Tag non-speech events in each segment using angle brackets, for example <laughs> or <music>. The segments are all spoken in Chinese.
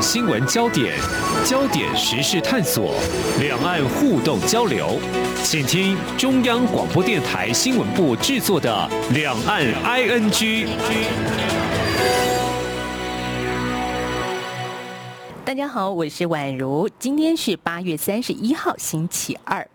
新闻焦点，焦点时事探索，两岸互动交流，请听中央广播电台新闻部制作的《两岸 ING》。大家好，我是宛如，今天是八月三十一号，星期二。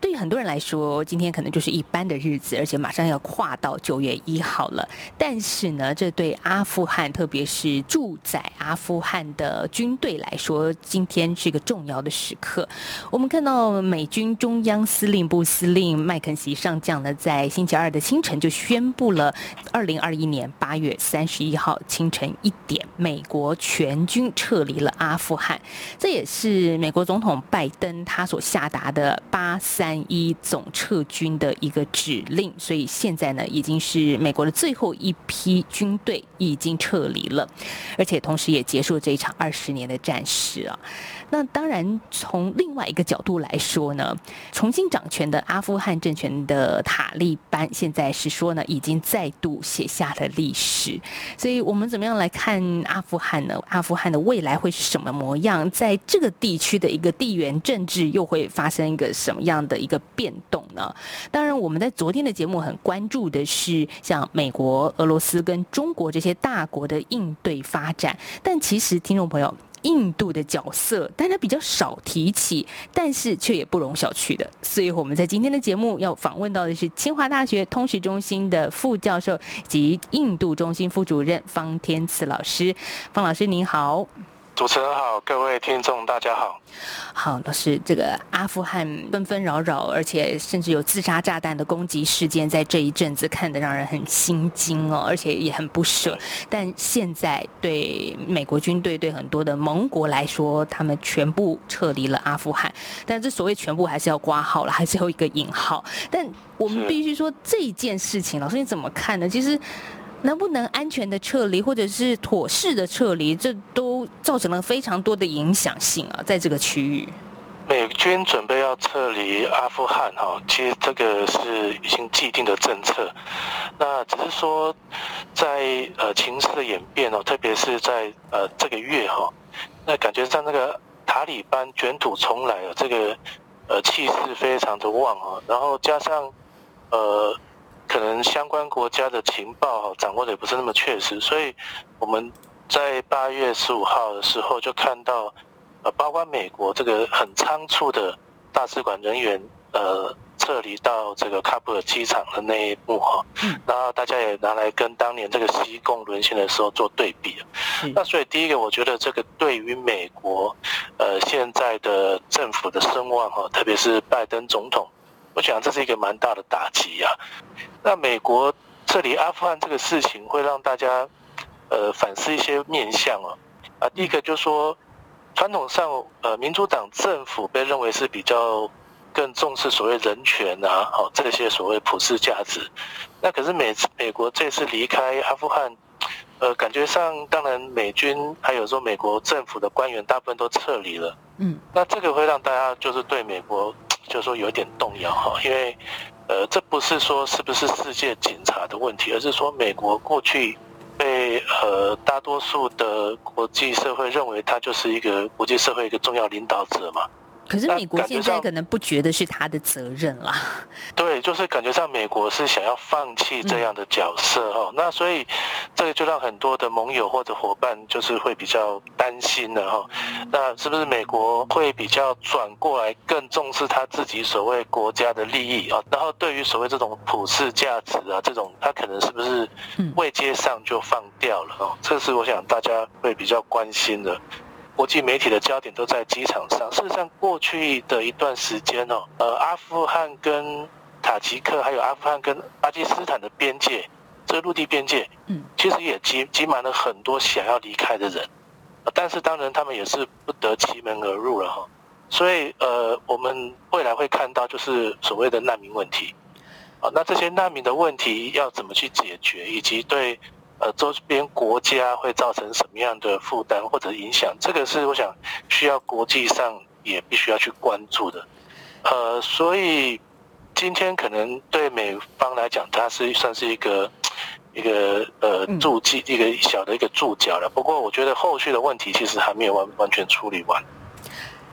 对于很多人来说，今天可能就是一般的日子，而且马上要跨到九月一号了。但是呢，这对阿富汗，特别是驻在阿富汗的军队来说，今天是一个重要的时刻。我们看到美军中央司令部司令麦肯锡上将呢，在星期二的清晨就宣布了，二零二一年八月三十一号清晨一点，美国全军撤离了阿富汗。这也是美国总统拜登他所下达的八三。三一总撤军的一个指令，所以现在呢，已经是美国的最后一批军队已经撤离了，而且同时也结束了这一场二十年的战事啊。那当然，从另外一个角度来说呢，重新掌权的阿富汗政权的塔利班，现在是说呢，已经再度写下了历史。所以我们怎么样来看阿富汗呢？阿富汗的未来会是什么模样？在这个地区的一个地缘政治又会发生一个什么样的一个变动呢？当然，我们在昨天的节目很关注的是像美国、俄罗斯跟中国这些大国的应对发展，但其实听众朋友。印度的角色，大家比较少提起，但是却也不容小觑的。所以我们在今天的节目要访问到的是清华大学通识中心的副教授及印度中心副主任方天赐老师。方老师您好。主持人好，各位听众大家好。好，老师，这个阿富汗纷纷扰扰，而且甚至有自杀炸弹的攻击事件，在这一阵子看得让人很心惊哦，而且也很不舍。但现在对美国军队、对很多的盟国来说，他们全部撤离了阿富汗。但这所谓全部还是要挂号了，还是有一个引号。但我们必须说这件事情，老师你怎么看呢？其实。能不能安全的撤离，或者是妥适的撤离，这都造成了非常多的影响性啊，在这个区域。美军准备要撤离阿富汗哈，其实这个是已经既定的政策。那只是说在，呃情势的演变哦，特别是在呃这个月哈，那感觉上那个塔利班卷土重来了，这个呃气势非常的旺啊，然后加上呃。可能相关国家的情报掌握的也不是那么确实，所以我们在八月十五号的时候就看到，呃，包括美国这个很仓促的大使馆人员呃撤离到这个喀布尔机场的那一幕哈，然后大家也拿来跟当年这个西贡沦陷的时候做对比。那所以第一个，我觉得这个对于美国呃现在的政府的声望哈，特别是拜登总统。我想这是一个蛮大的打击呀。那美国撤离阿富汗这个事情，会让大家呃反思一些面向啊。啊，第一个就是说，传统上呃民主党政府被认为是比较更重视所谓人权啊，好这些所谓普世价值。那可是美美国这次离开阿富汗，呃，感觉上当然美军还有说美国政府的官员大部分都撤离了。嗯，那这个会让大家就是对美国。就说有点动摇哈，因为，呃，这不是说是不是世界警察的问题，而是说美国过去被呃大多数的国际社会认为他就是一个国际社会一个重要领导者嘛。可是美国现在可能不觉得是他的责任啦。<laughs> 对，就是感觉上美国是想要放弃这样的角色哈。那所以这个就让很多的盟友或者伙伴就是会比较担心了哈。那是不是美国会比较转过来更重视他自己所谓国家的利益啊？然后对于所谓这种普世价值啊，这种他可能是不是未接上就放掉了哦？这是我想大家会比较关心的。国际媒体的焦点都在机场上。事实上，过去的一段时间哦，呃，阿富汗跟塔吉克，还有阿富汗跟巴基斯坦的边界，这个陆地边界，嗯，其实也挤挤满了很多想要离开的人。但是当然，他们也是不得其门而入了哈。所以，呃，我们未来会看到就是所谓的难民问题。啊，那这些难民的问题要怎么去解决，以及对。呃，周边国家会造成什么样的负担或者影响？这个是我想需要国际上也必须要去关注的。呃，所以今天可能对美方来讲，它是算是一个一个呃注记一个小的一个注脚了。不过我觉得后续的问题其实还没有完完全处理完。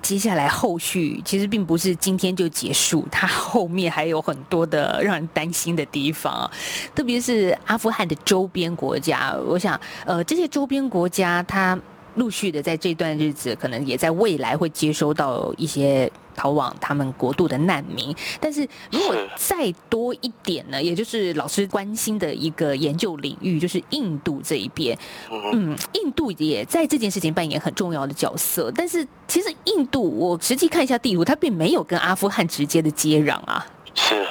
接下来后续其实并不是今天就结束，它后面还有很多的让人担心的地方，特别是阿富汗的周边国家。我想，呃，这些周边国家它陆续的在这段日子，可能也在未来会接收到一些。逃往他们国度的难民，但是如果再多一点呢？也就是老师关心的一个研究领域，就是印度这一边。嗯，印度也在这件事情扮演很重要的角色。但是其实印度，我实际看一下地图，它并没有跟阿富汗直接的接壤啊。是，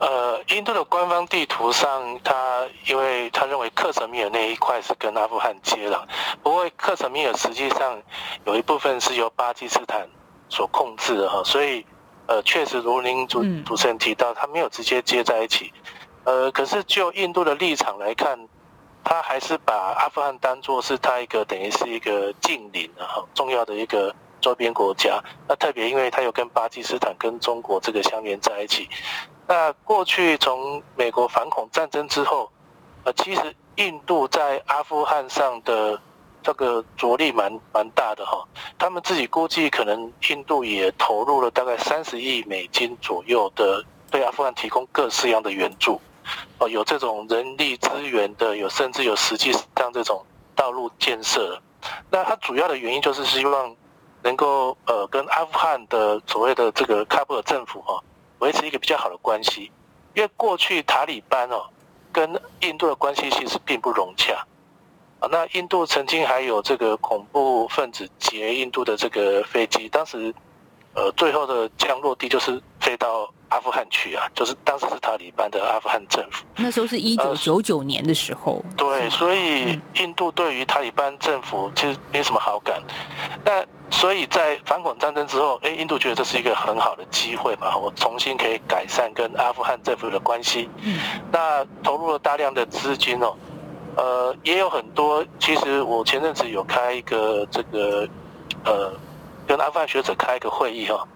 呃，印度的官方地图上，他因为他认为克什米尔那一块是跟阿富汗接壤，不过克什米尔实际上有一部分是由巴基斯坦。所控制的哈，所以呃，确实如您主主持人提到，他没有直接接在一起。呃，可是就印度的立场来看，他还是把阿富汗当做是他一个等于是一个近邻啊，哈，重要的一个周边国家。那特别因为他有跟巴基斯坦、跟中国这个相连在一起。那过去从美国反恐战争之后，呃，其实印度在阿富汗上的。这个着力蛮蛮大的哈，他们自己估计可能印度也投入了大概三十亿美金左右的对阿富汗提供各式样的援助，哦，有这种人力资源的，有甚至有实际上这种道路建设。那它主要的原因就是希望能够呃跟阿富汗的所谓的这个喀布尔政府哦维持一个比较好的关系，因为过去塔利班哦跟印度的关系其实并不融洽啊。那印度曾经还有这个恐怖分子劫印度的这个飞机，当时，呃，最后的降落地就是飞到阿富汗去啊，就是当时是塔利班的阿富汗政府。那时候是一九九九年的时候。呃、对，所以印度对于塔利班政府其实没什么好感。那所以在反恐战争之后，哎，印度觉得这是一个很好的机会嘛，我重新可以改善跟阿富汗政府的关系。嗯。那投入了大量的资金哦。呃，也有很多。其实我前阵子有开一个这个，呃，跟阿富汗学者开一个会议哈。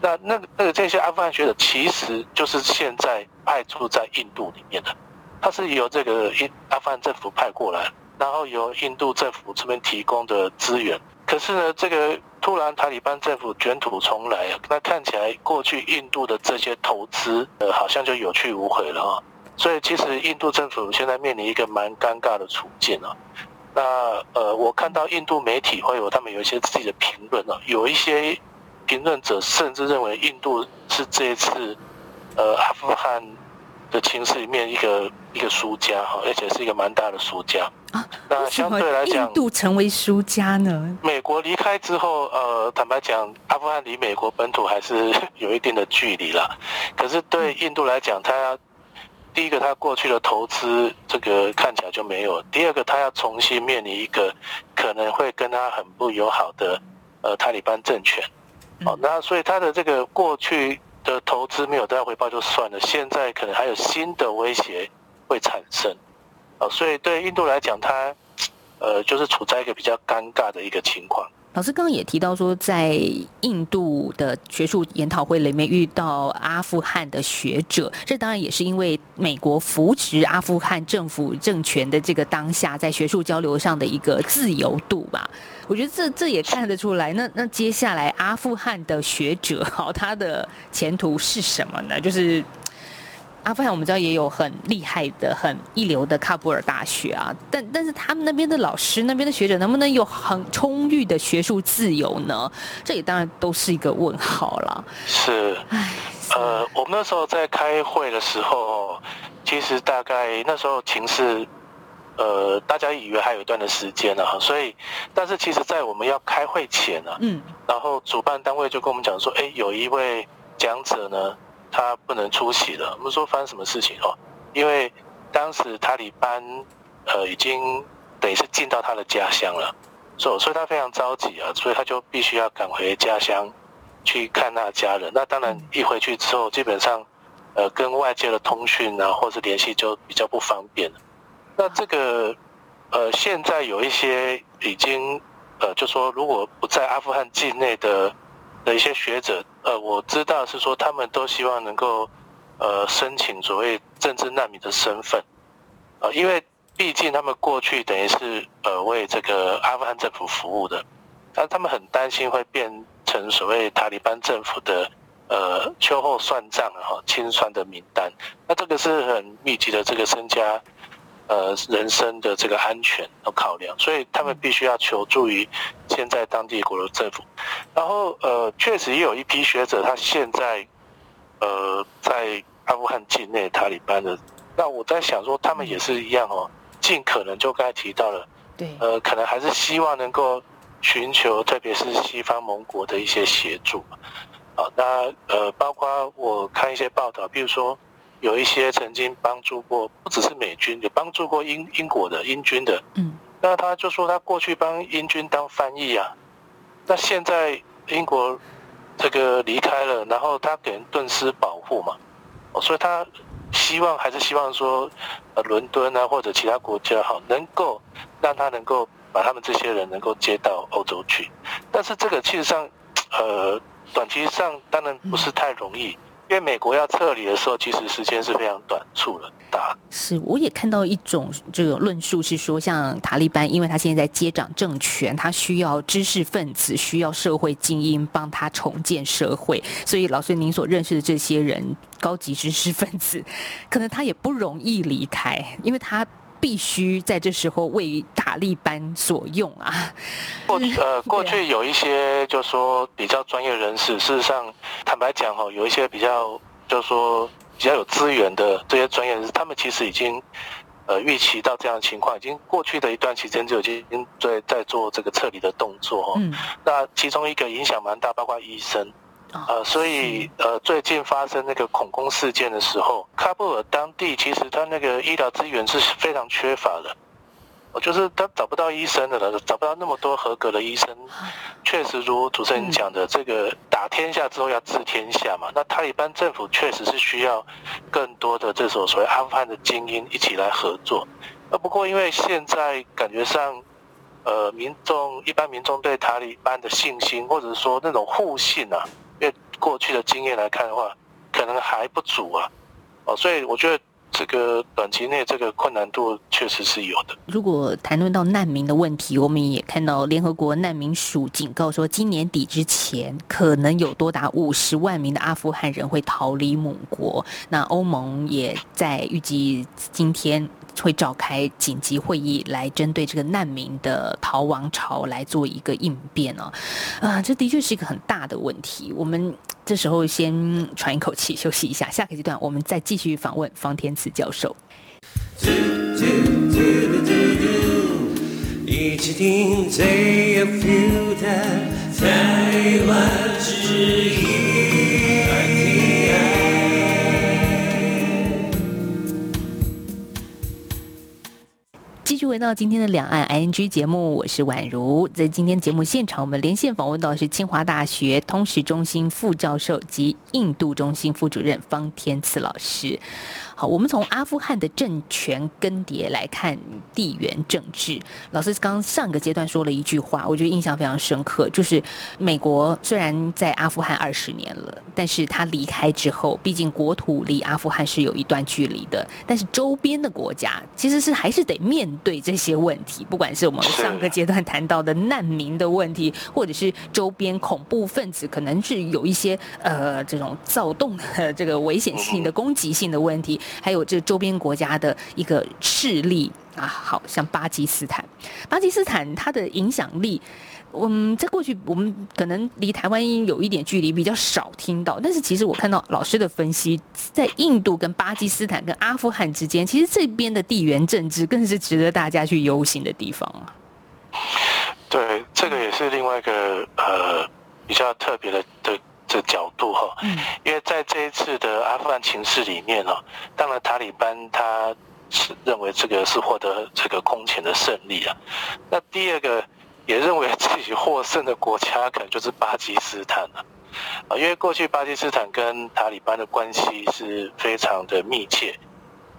那那个那个这些阿富汗学者，其实就是现在派驻在印度里面的，他是由这个印阿富汗政府派过来，然后由印度政府这边提供的资源。可是呢，这个突然塔利班政府卷土重来啊，那看起来过去印度的这些投资，呃，好像就有去无回了啊。所以，其实印度政府现在面临一个蛮尴尬的处境啊。那呃，我看到印度媒体会有他们有一些自己的评论啊，有一些评论者甚至认为印度是这一次呃阿富汗的情势里面一个一个输家哈，而且是一个蛮大的输家啊。那相对来讲，印度成为输家呢？美国离开之后，呃，坦白讲，阿富汗离美国本土还是 <laughs> 有一定的距离啦。可是对印度来讲，他第一个，他过去的投资这个看起来就没有；第二个，他要重新面临一个可能会跟他很不友好的呃塔利班政权。好，那所以他的这个过去的投资没有得到回报就算了，现在可能还有新的威胁会产生。啊，所以对印度来讲，它呃就是处在一个比较尴尬的一个情况。老师刚刚也提到说，在印度的学术研讨会里面遇到阿富汗的学者，这当然也是因为美国扶持阿富汗政府政权的这个当下，在学术交流上的一个自由度吧。我觉得这这也看得出来。那那接下来阿富汗的学者，好，他的前途是什么呢？就是。阿富汗我们知道也有很厉害的、很一流的喀布尔大学啊，但但是他们那边的老师、那边的学者能不能有很充裕的学术自由呢？这也当然都是一个问号了。是，唉，呃，我们那时候在开会的时候，其实大概那时候情势，呃，大家以为还有一段的时间呢，所以，但是其实在我们要开会前呢，嗯，然后主办单位就跟我们讲说，哎，有一位讲者呢。他不能出席了。我们说发生什么事情哦？因为当时塔利班呃已经等于是进到他的家乡了，所以所以他非常着急啊，所以他就必须要赶回家乡去看那家人。那当然一回去之后，基本上呃跟外界的通讯啊或是联系就比较不方便了。那这个呃现在有一些已经呃就说如果不在阿富汗境内的。的一些学者，呃，我知道是说他们都希望能够，呃，申请所谓政治难民的身份，呃，因为毕竟他们过去等于是呃为这个阿富汗政府服务的，但他们很担心会变成所谓塔利班政府的呃秋后算账哈清算的名单，那这个是很密集的这个身家。呃，人身的这个安全的考量，所以他们必须要求助于现在当地国的政府。然后，呃，确实也有一批学者，他现在呃在阿富汗境内塔利班的。那我在想说，他们也是一样哦，尽可能就刚才提到了，对，呃，可能还是希望能够寻求，特别是西方盟国的一些协助。好，那呃，包括我看一些报道，比如说。有一些曾经帮助过，不只是美军，有帮助过英英国的英军的。嗯，那他就说他过去帮英军当翻译啊，那现在英国这个离开了，然后他给人顿失保护嘛，所以他希望还是希望说，呃，伦敦啊或者其他国家哈，能够让他能够把他们这些人能够接到欧洲去，但是这个其实上，呃，短期上当然不是太容易。因为美国要撤离的时候，其实时间是非常短促的。大是，我也看到一种这个论述是说，像塔利班，因为他现在在接掌政权，他需要知识分子，需要社会精英帮他重建社会，所以老师您所认识的这些人，高级知识分子，<laughs> 可能他也不容易离开，因为他。必须在这时候为塔利班所用啊！<laughs> 过呃，<laughs> 过去有一些就是说比较专业人士，事实上坦白讲哈，有一些比较就是说比较有资源的这些专业人士，他们其实已经呃预期到这样的情况，已经过去的一段期间就已经在在做这个撤离的动作哈。嗯。那其中一个影响蛮大，包括医生。呃，所以呃，最近发生那个恐攻事件的时候，喀布尔当地其实它那个医疗资源是非常缺乏的，我就是他找不到医生的了，找不到那么多合格的医生。确实如主持人讲的，这个打天下之后要治天下嘛，那塔利班政府确实是需要更多的这种所谓阿富汗的精英一起来合作。呃，不过因为现在感觉上，呃，民众一般民众对塔利班的信心，或者说那种互信啊。因为过去的经验来看的话，可能还不足啊，哦，所以我觉得这个短期内这个困难度确实是有的。如果谈论到难民的问题，我们也看到联合国难民署警告说，今年底之前可能有多达五十万名的阿富汗人会逃离母国。那欧盟也在预计今天。会召开紧急会议来针对这个难民的逃亡潮来做一个应变哦，啊，这的确是一个很大的问题。我们这时候先喘一口气，休息一下，下个阶段我们再继续访问方天慈教授。一起听最有 feel 的台湾之音。回到今天的两岸 ING 节目，我是宛如。在今天节目现场，我们连线访问到的是清华大学通识中心副教授及印度中心副主任方天赐老师。好，我们从阿富汗的政权更迭来看地缘政治。老师刚上个阶段说了一句话，我觉得印象非常深刻，就是美国虽然在阿富汗二十年了，但是他离开之后，毕竟国土离阿富汗是有一段距离的，但是周边的国家其实是还是得面对这些问题，不管是我们上个阶段谈到的难民的问题，或者是周边恐怖分子可能是有一些呃这种躁动的这个危险性的攻击性的问题。还有这周边国家的一个势力啊，好像巴基斯坦，巴基斯坦它的影响力，嗯，在过去我们可能离台湾有一点距离，比较少听到。但是其实我看到老师的分析，在印度跟巴基斯坦跟阿富汗之间，其实这边的地缘政治更是值得大家去忧心的地方啊。对，这个也是另外一个呃比较特别的的。的角度哈，因为在这一次的阿富汗情势里面呢，当然塔利班他是认为这个是获得这个空前的胜利啊。那第二个也认为自己获胜的国家可能就是巴基斯坦了啊，因为过去巴基斯坦跟塔利班的关系是非常的密切，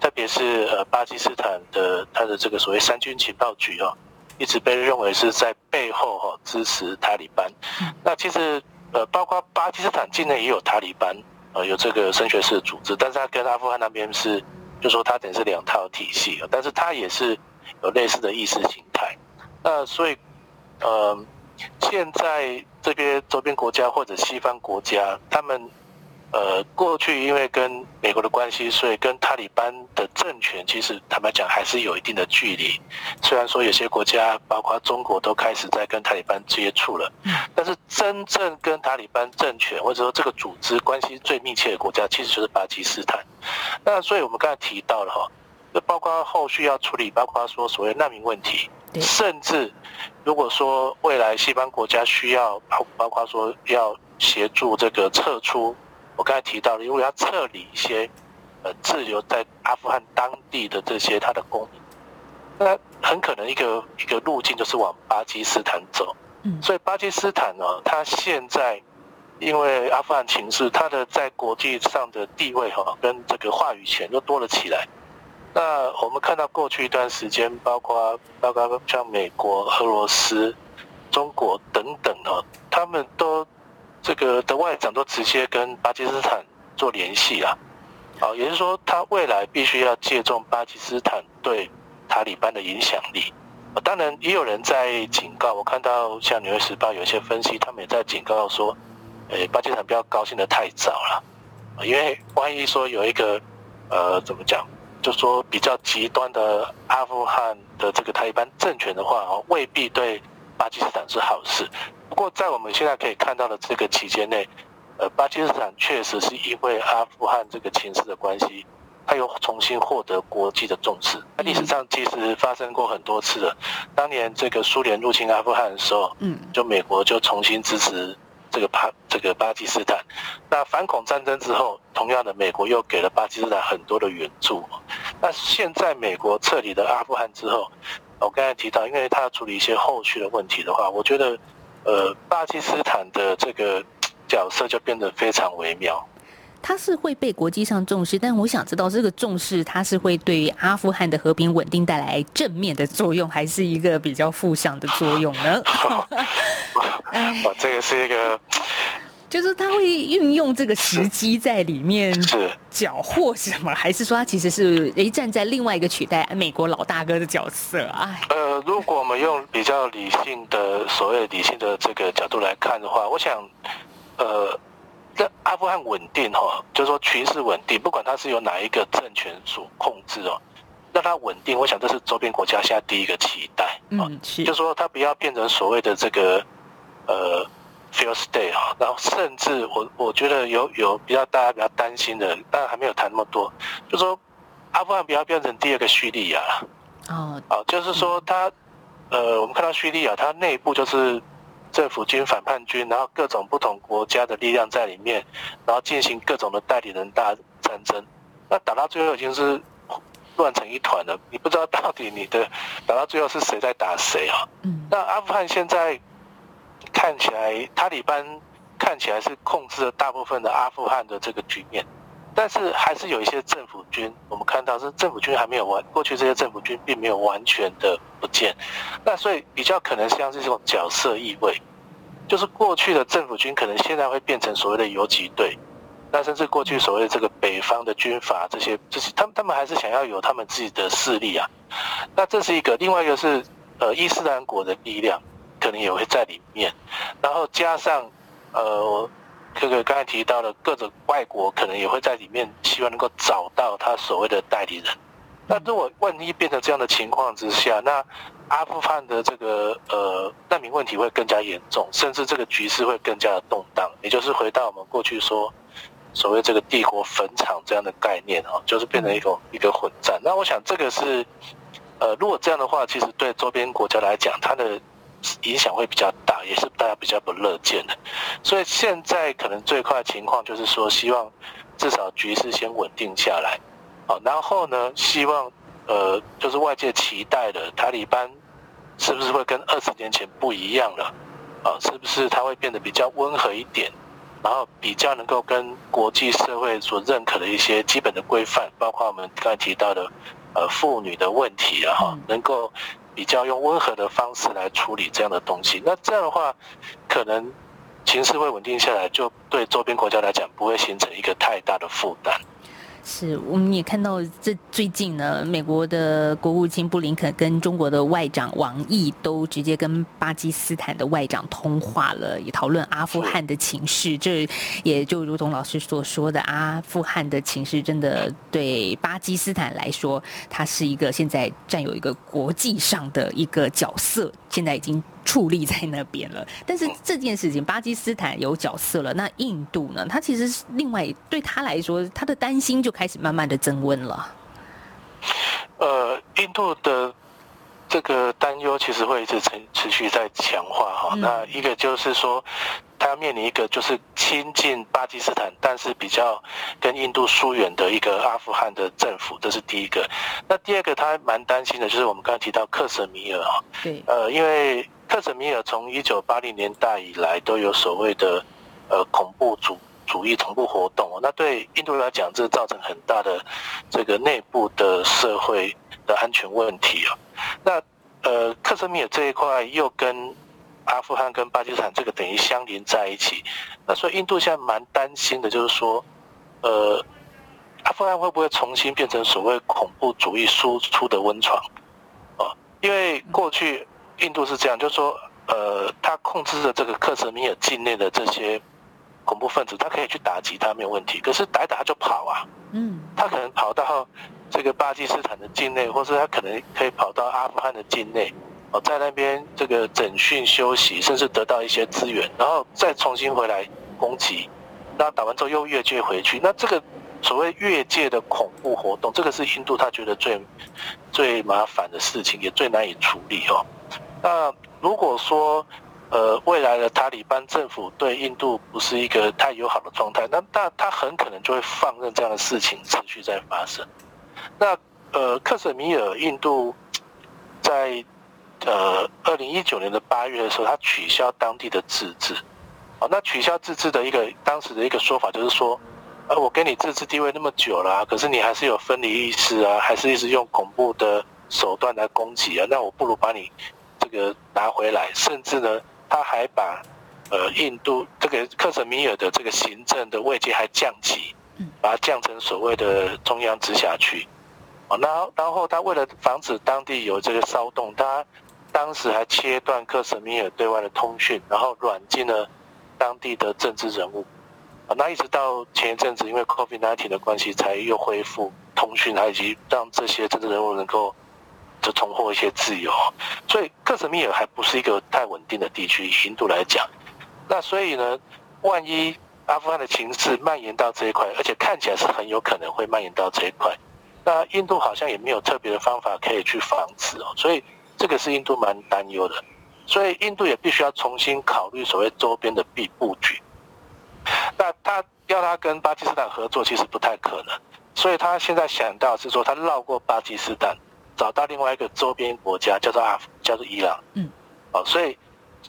特别是呃巴基斯坦的他的这个所谓三军情报局啊，一直被认为是在背后哈支持塔利班。那其实。呃，包括巴基斯坦境内也有塔利班，呃，有这个升学士组织，但是他跟阿富汗那边是就说他等于是两套体系，但是他也是有类似的意识形态。那所以，呃，现在这边周边国家或者西方国家，他们。呃，过去因为跟美国的关系，所以跟塔利班的政权其实坦白讲还是有一定的距离。虽然说有些国家，包括中国，都开始在跟塔利班接触了，但是真正跟塔利班政权或者说这个组织关系最密切的国家，其实就是巴基斯坦。那所以我们刚才提到了哈，就包括后续要处理，包括说所谓难民问题，甚至如果说未来西方国家需要，包包括说要协助这个撤出。我刚才提到了，因为要撤离一些呃滞留在阿富汗当地的这些他的公民，那很可能一个一个路径就是往巴基斯坦走。嗯，所以巴基斯坦呢，它现在因为阿富汗情势，它的在国际上的地位哈，跟这个话语权又多了起来。那我们看到过去一段时间，包括包括像美国、俄罗斯、中国等等哦，他们都。这个的外长都直接跟巴基斯坦做联系啊，啊，也就是说，他未来必须要借重巴基斯坦对塔利班的影响力。当然，也有人在警告，我看到像《纽约时报》有一些分析，他们也在警告说，诶，巴基斯坦不要高兴得太早了，因为万一说有一个呃，怎么讲，就说比较极端的阿富汗的这个塔利班政权的话，哦，未必对巴基斯坦是好事。不过，在我们现在可以看到的这个期间内，呃，巴基斯坦确实是因为阿富汗这个情势的关系，它又重新获得国际的重视。那历史上其实发生过很多次了。当年这个苏联入侵阿富汗的时候，嗯，就美国就重新支持这个巴这个巴基斯坦。那反恐战争之后，同样的，美国又给了巴基斯坦很多的援助。那现在美国撤离了阿富汗之后，我刚才提到，因为他要处理一些后续的问题的话，我觉得。呃，巴基斯坦的这个角色就变得非常微妙。他是会被国际上重视，但我想知道这个重视，它是会对阿富汗的和平稳定带来正面的作用，还是一个比较负向的作用呢？哦，哦，这个是一个。就是他会运用这个时机在里面缴获什么，还是说他其实是诶站在另外一个取代美国老大哥的角色？哎，呃，如果我们用比较理性的所谓理性的这个角度来看的话，我想，呃，在阿富汗稳定哈，就是说局势稳定，不管它是由哪一个政权所控制哦，让它稳定，我想这是周边国家现在第一个期待。嗯，是，就是说它不要变成所谓的这个呃。Fail state 啊，然后甚至我我觉得有有比较大家比较担心的，当然还没有谈那么多，就说阿富汗不要变成第二个叙利亚了。哦，啊，就是说他，呃，我们看到叙利亚，它内部就是政府军、反叛军，然后各种不同国家的力量在里面，然后进行各种的代理人大战争，那打到最后已经是乱成一团了，你不知道到底你的打到最后是谁在打谁啊？嗯，那阿富汗现在。看起来塔利班看起来是控制了大部分的阿富汗的这个局面，但是还是有一些政府军，我们看到是政府军还没有完，过去这些政府军并没有完全的不见，那所以比较可能像是这种角色意味，就是过去的政府军可能现在会变成所谓的游击队，那甚至过去所谓的这个北方的军阀这些，就是他们他们还是想要有他们自己的势力啊，那这是一个，另外一个是呃伊斯兰国的力量。可能也会在里面，然后加上，呃，这个刚才提到的各种外国可能也会在里面，希望能够找到他所谓的代理人。那如果万一变成这样的情况之下，那阿富汗的这个呃难民问题会更加严重，甚至这个局势会更加的动荡。也就是回到我们过去说所谓这个帝国坟场这样的概念啊，就是变成一个一个混战。那我想这个是，呃，如果这样的话，其实对周边国家来讲，它的。影响会比较大，也是大家比较不乐见的。所以现在可能最快的情况就是说，希望至少局势先稳定下来，好，然后呢，希望呃，就是外界期待的塔利班是不是会跟二十年前不一样了？啊，是不是它会变得比较温和一点，然后比较能够跟国际社会所认可的一些基本的规范，包括我们刚才提到的呃妇女的问题啊，哈，能够。比较用温和的方式来处理这样的东西，那这样的话，可能情势会稳定下来，就对周边国家来讲不会形成一个太大的负担。是，我们也看到这最近呢，美国的国务卿布林肯跟中国的外长王毅都直接跟巴基斯坦的外长通话了，也讨论阿富汗的情势。这也就如同老师所说的，阿富汗的情势真的对巴基斯坦来说，它是一个现在占有一个国际上的一个角色，现在已经。矗立在那边了，但是这件事情，巴基斯坦有角色了，那印度呢？他其实是另外对他来说，他的担心就开始慢慢的增温了。呃，印度的这个担忧其实会一直持持续在强化哈。那一个就是说，他要面临一个就是亲近巴基斯坦，但是比较跟印度疏远的一个阿富汗的政府，这是第一个。那第二个，他蛮担心的就是我们刚刚提到克什米尔哈，对，呃，因为。克什米尔从一九八零年代以来都有所谓的呃恐怖主主义同步活动哦，那对印度来讲，这造成很大的这个内部的社会的安全问题啊。那呃克什米尔这一块又跟阿富汗跟巴基斯坦这个等于相连在一起，那所以印度现在蛮担心的，就是说呃阿富汗会不会重新变成所谓恐怖主义输出的温床啊？因为过去。印度是这样，就是说，呃，他控制着这个克什米尔境内的这些恐怖分子，他可以去打击他没有问题。可是打一打他就跑啊，嗯，他可能跑到这个巴基斯坦的境内，或是他可能可以跑到阿富汗的境内，哦，在那边这个整训休息，甚至得到一些资源，然后再重新回来攻击。那打完之后又越界回去，那这个所谓越界的恐怖活动，这个是印度他觉得最最麻烦的事情，也最难以处理哦。那如果说，呃，未来的塔利班政府对印度不是一个太友好的状态，那那他很可能就会放任这样的事情持续在发生。那呃，克什米尔印度在呃二零一九年的八月的时候，他取消当地的自治。哦，那取消自治的一个当时的一个说法就是说，呃，我给你自治地位那么久了，可是你还是有分离意识啊，还是一直用恐怖的手段来攻击啊，那我不如把你。这个拿回来，甚至呢，他还把呃印度这个克什米尔的这个行政的位阶还降级，把它降成所谓的中央直辖区。哦，那然后他为了防止当地有这个骚动，他当时还切断克什米尔对外的通讯，然后软禁了当地的政治人物。啊，那一直到前一阵子，因为 COVID-19 的关系，才又恢复通讯，以及让这些政治人物能够。就重获一些自由，所以克什米尔还不是一个太稳定的地区，以印度来讲。那所以呢，万一阿富汗的情势蔓延到这一块，而且看起来是很有可能会蔓延到这一块，那印度好像也没有特别的方法可以去防止哦。所以这个是印度蛮担忧的。所以印度也必须要重新考虑所谓周边的必布局。那他要他跟巴基斯坦合作，其实不太可能。所以他现在想到是说，他绕过巴基斯坦。找到另外一个周边国家叫做阿富，叫做伊朗。嗯，哦，所以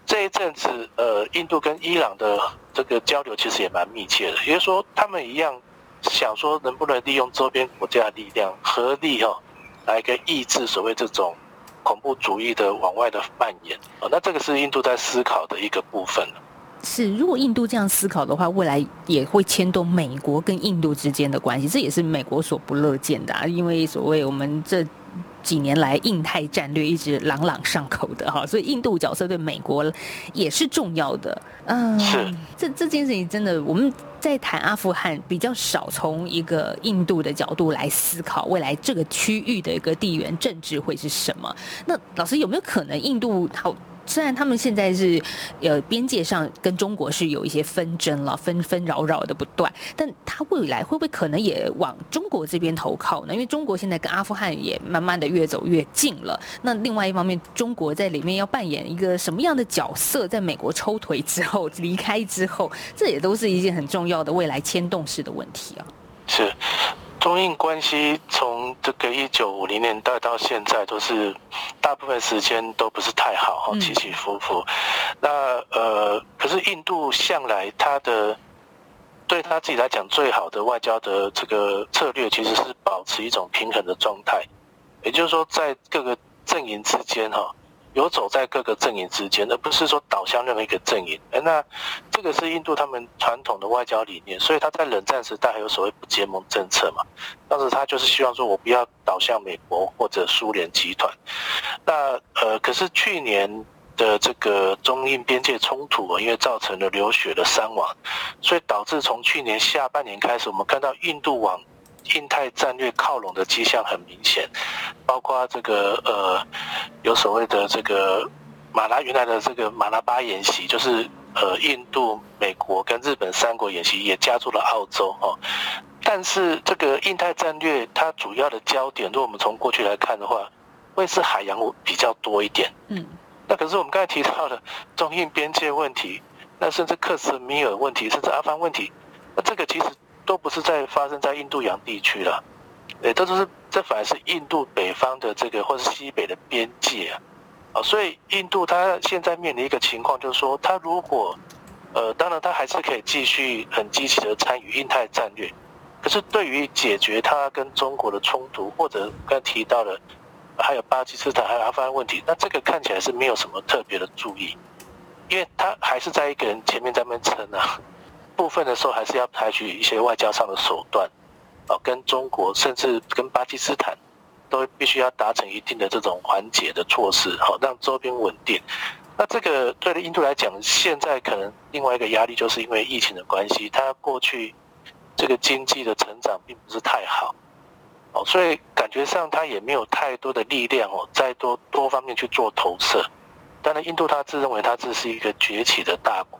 这一阵子，呃，印度跟伊朗的这个交流其实也蛮密切的，也就是说，他们一样想说能不能利用周边国家的力量合力哈，来个抑制所谓这种恐怖主义的往外的蔓延。哦，那这个是印度在思考的一个部分。是，如果印度这样思考的话，未来也会牵动美国跟印度之间的关系，这也是美国所不乐见的啊，因为所谓我们这。几年来，印太战略一直朗朗上口的哈，所以印度角色对美国也是重要的。嗯，这这件事情真的，我们在谈阿富汗比较少从一个印度的角度来思考未来这个区域的一个地缘政治会是什么。那老师有没有可能印度好？虽然他们现在是，呃，边界上跟中国是有一些纷争了，纷纷扰扰的不断，但他未来会不会可能也往中国这边投靠呢？因为中国现在跟阿富汗也慢慢的越走越近了。那另外一方面，中国在里面要扮演一个什么样的角色？在美国抽腿之后离开之后，这也都是一件很重要的未来牵动式的问题啊。是。中印关系从这个一九五零年代到现在，都是大部分时间都不是太好哈，起起伏伏。那呃，可是印度向来他的对他自己来讲最好的外交的这个策略，其实是保持一种平衡的状态。也就是说，在各个阵营之间哈，游走在各个阵营之间，而不是说倒向任何一个阵营。那这个是印度他们传统的外交理念，所以他在冷战时代还有所谓不结盟政策嘛。当时他就是希望说我不要倒向美国或者苏联集团。那呃，可是去年的这个中印边界冲突啊，因为造成了流血的伤亡，所以导致从去年下半年开始，我们看到印度往印太战略靠拢的迹象很明显，包括这个呃，有所谓的这个马拉原来的这个马拉巴演习，就是呃印度、美国跟日本三国演习，也加入了澳洲哦。但是这个印太战略它主要的焦点，如果我们从过去来看的话，会是海洋比较多一点。嗯，那可是我们刚才提到的中印边界问题，那甚至克什米尔问题，甚至阿富汗问题，那这个其实。都不是在发生在印度洋地区了，诶，这都是这反而是印度北方的这个或是西北的边界啊，啊，所以印度它现在面临一个情况，就是说，它如果，呃，当然它还是可以继续很积极的参与印太战略，可是对于解决它跟中国的冲突，或者刚才提到的，还有巴基斯坦还有阿富汗问题，那这个看起来是没有什么特别的注意，因为它还是在一个人前面在那撑啊。部分的时候还是要采取一些外交上的手段，啊，跟中国甚至跟巴基斯坦都必须要达成一定的这种缓解的措施，好让周边稳定。那这个对了印度来讲，现在可能另外一个压力就是因为疫情的关系，它过去这个经济的成长并不是太好，哦，所以感觉上它也没有太多的力量哦，再多多方面去做投射。当然，印度它自认为它这是一个崛起的大国。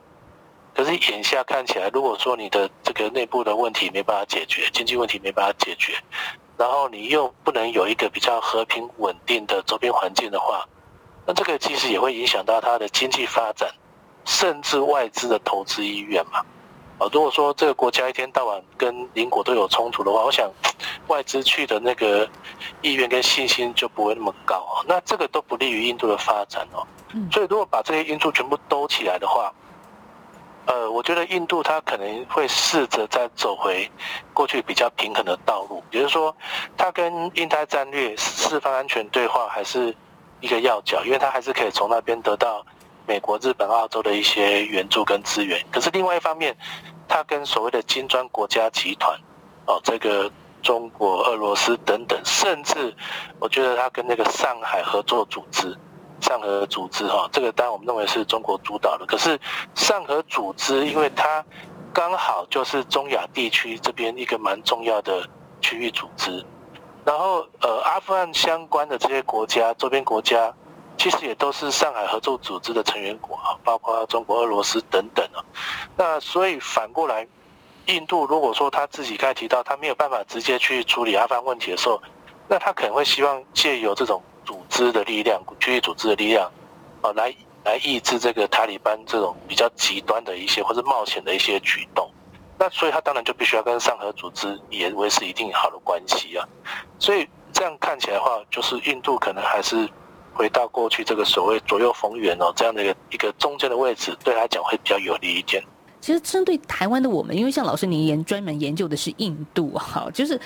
可是眼下看起来，如果说你的这个内部的问题没办法解决，经济问题没办法解决，然后你又不能有一个比较和平稳定的周边环境的话，那这个其实也会影响到它的经济发展，甚至外资的投资意愿嘛。啊，如果说这个国家一天到晚跟邻国都有冲突的话，我想外资去的那个意愿跟信心就不会那么高，那这个都不利于印度的发展哦。所以如果把这些因素全部兜起来的话，呃，我觉得印度它可能会试着再走回过去比较平衡的道路，比如说，它跟印太战略四方安全对话还是一个要角，因为它还是可以从那边得到美国、日本、澳洲的一些援助跟资源。可是另外一方面，它跟所谓的金砖国家集团，哦，这个中国、俄罗斯等等，甚至我觉得它跟那个上海合作组织。上合组织哈，这个当然我们认为是中国主导的。可是上合组织，因为它刚好就是中亚地区这边一个蛮重要的区域组织。然后呃，阿富汗相关的这些国家，周边国家其实也都是上海合作组织的成员国啊，包括中国、俄罗斯等等啊。那所以反过来，印度如果说他自己刚才提到他没有办法直接去处理阿富汗问题的时候，那他可能会希望借由这种。组织的力量，区域组织的力量，啊，来来抑制这个塔利班这种比较极端的一些或者冒险的一些举动。那所以他当然就必须要跟上合组织也维持一定好的关系啊。所以这样看起来的话，就是印度可能还是回到过去这个所谓左右逢源哦这样的一个一个中间的位置，对他讲会比较有利一点。其实针对台湾的我们，因为像老师您研专门研究的是印度哈，就是。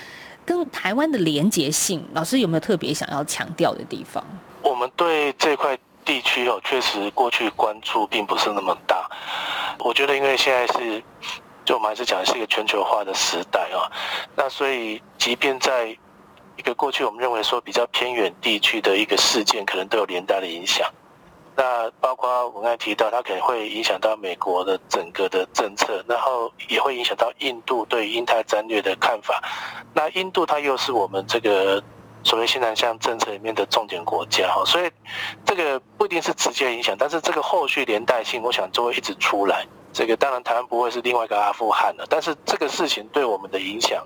跟台湾的连结性，老师有没有特别想要强调的地方？我们对这块地区哦，确实过去关注并不是那么大。我觉得，因为现在是，就我们还是讲是一个全球化的时代啊，那所以，即便在一个过去我们认为说比较偏远地区的一个事件，可能都有连带的影响。那包括我刚才提到，它可能会影响到美国的整个的政策，然后也会影响到印度对印太战略的看法。那印度它又是我们这个所谓新南向政策里面的重点国家哈，所以这个不一定是直接影响，但是这个后续连带性，我想就会一直出来。这个当然台湾不会是另外一个阿富汗了，但是这个事情对我们的影响，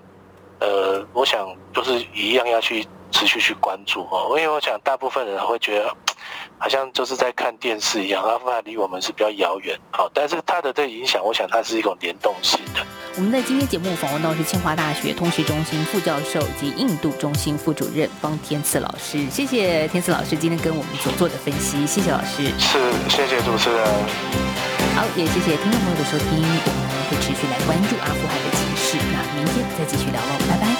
呃，我想就是一样要去持续去关注哦，因为我想大部分人会觉得。<tsk> 好像就是在看电视一样，阿富汗离我们是比较遥远，好，但是它的这影响，我想它是一种联动性的。我们在今天节目访问到是清华大学通识中心副教授及印度中心副主任方天赐老师，谢谢天赐老师今天跟我们所做的分析，谢谢老师。是，谢谢主持人。好，也谢谢听众朋友的收听，我们会持续来关注阿富汗的情势，那明天再继续聊喽，拜拜。